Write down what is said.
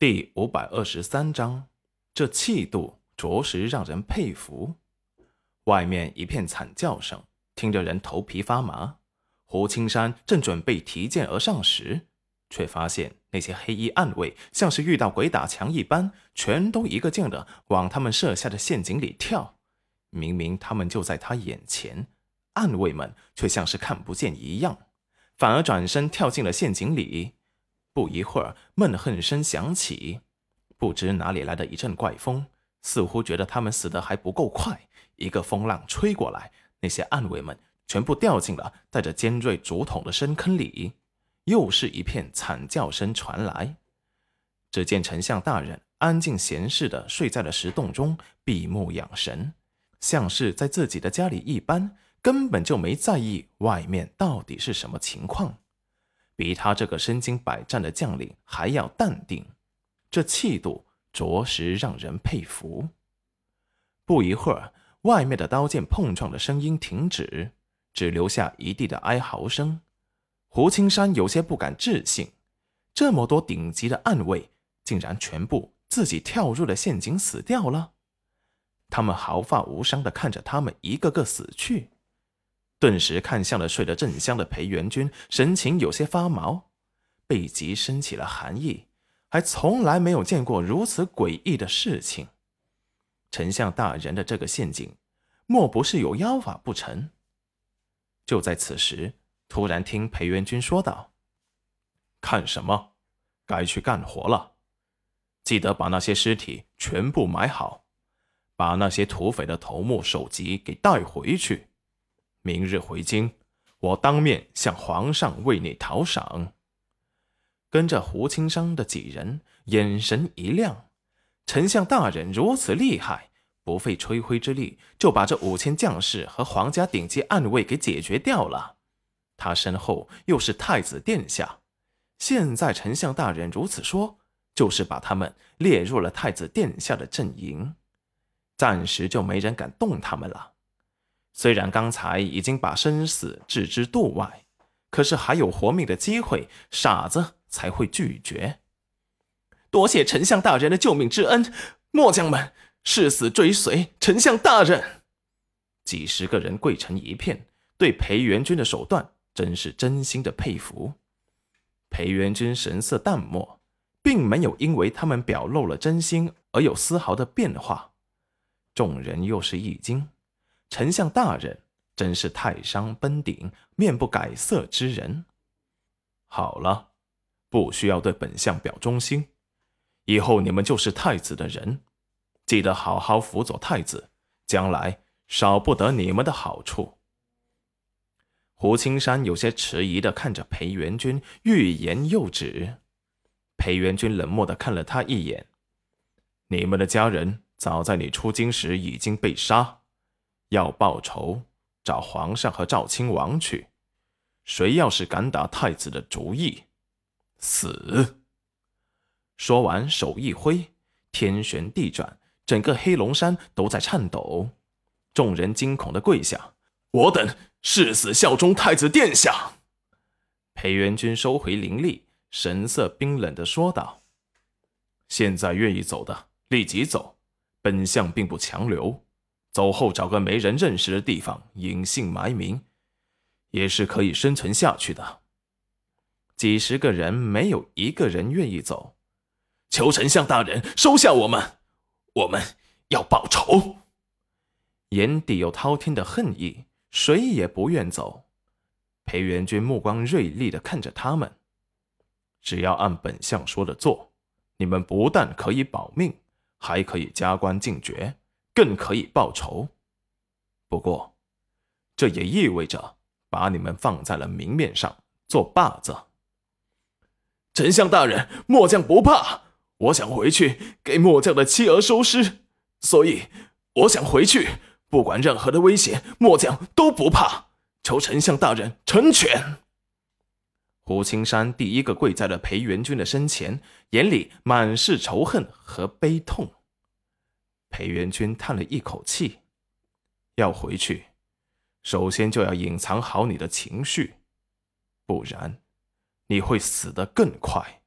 第五百二十三章，这气度着实让人佩服。外面一片惨叫声，听着人头皮发麻。胡青山正准备提剑而上时，却发现那些黑衣暗卫像是遇到鬼打墙一般，全都一个劲的往他们设下的陷阱里跳。明明他们就在他眼前，暗卫们却像是看不见一样，反而转身跳进了陷阱里。不一会儿，闷哼声响起，不知哪里来的一阵怪风，似乎觉得他们死得还不够快。一个风浪吹过来，那些暗卫们全部掉进了带着尖锐竹筒的深坑里。又是一片惨叫声传来。只见丞相大人安静闲适的睡在了石洞中，闭目养神，像是在自己的家里一般，根本就没在意外面到底是什么情况。比他这个身经百战的将领还要淡定，这气度着实让人佩服。不一会儿，外面的刀剑碰撞的声音停止，只留下一地的哀嚎声。胡青山有些不敢置信，这么多顶级的暗卫，竟然全部自己跳入了陷阱死掉了。他们毫发无伤的看着他们一个个死去。顿时看向了睡得正香的裴元君，神情有些发毛，背脊升起了寒意，还从来没有见过如此诡异的事情。丞相大人的这个陷阱，莫不是有妖法不成？就在此时，突然听裴元君说道：“看什么？该去干活了。记得把那些尸体全部埋好，把那些土匪的头目首级给带回去。”明日回京，我当面向皇上为你讨赏。跟着胡青山的几人眼神一亮，丞相大人如此厉害，不费吹灰之力就把这五千将士和皇家顶级暗卫给解决掉了。他身后又是太子殿下，现在丞相大人如此说，就是把他们列入了太子殿下的阵营，暂时就没人敢动他们了。虽然刚才已经把生死置之度外，可是还有活命的机会，傻子才会拒绝。多谢丞相大人的救命之恩，末将们誓死追随丞相大人。几十个人跪成一片，对裴元君的手段真是真心的佩服。裴元君神色淡漠，并没有因为他们表露了真心而有丝毫的变化。众人又是一惊。丞相大人真是泰山崩顶、面不改色之人。好了，不需要对本相表忠心，以后你们就是太子的人，记得好好辅佐太子，将来少不得你们的好处。胡青山有些迟疑的看着裴元君，欲言又止。裴元君冷漠的看了他一眼：“你们的家人早在你出京时已经被杀。”要报仇，找皇上和赵亲王去。谁要是敢打太子的主意，死！说完，手一挥，天旋地转，整个黑龙山都在颤抖。众人惊恐的跪下：“我等誓死效忠太子殿下。”裴元君收回灵力，神色冰冷的说道：“现在愿意走的，立即走，本相并不强留。”走后找个没人认识的地方隐姓埋名，也是可以生存下去的。几十个人没有一个人愿意走，求丞相大人收下我们，我们要报仇。眼底有滔天的恨意，谁也不愿走。裴元君目光锐利的看着他们，只要按本相说的做，你们不但可以保命，还可以加官进爵。更可以报仇，不过，这也意味着把你们放在了明面上做靶子。丞相大人，末将不怕，我想回去给末将的妻儿收尸，所以我想回去，不管任何的危险，末将都不怕。求丞相大人成全。胡青山第一个跪在了裴元君的身前，眼里满是仇恨和悲痛。裴元君叹了一口气，要回去，首先就要隐藏好你的情绪，不然你会死得更快。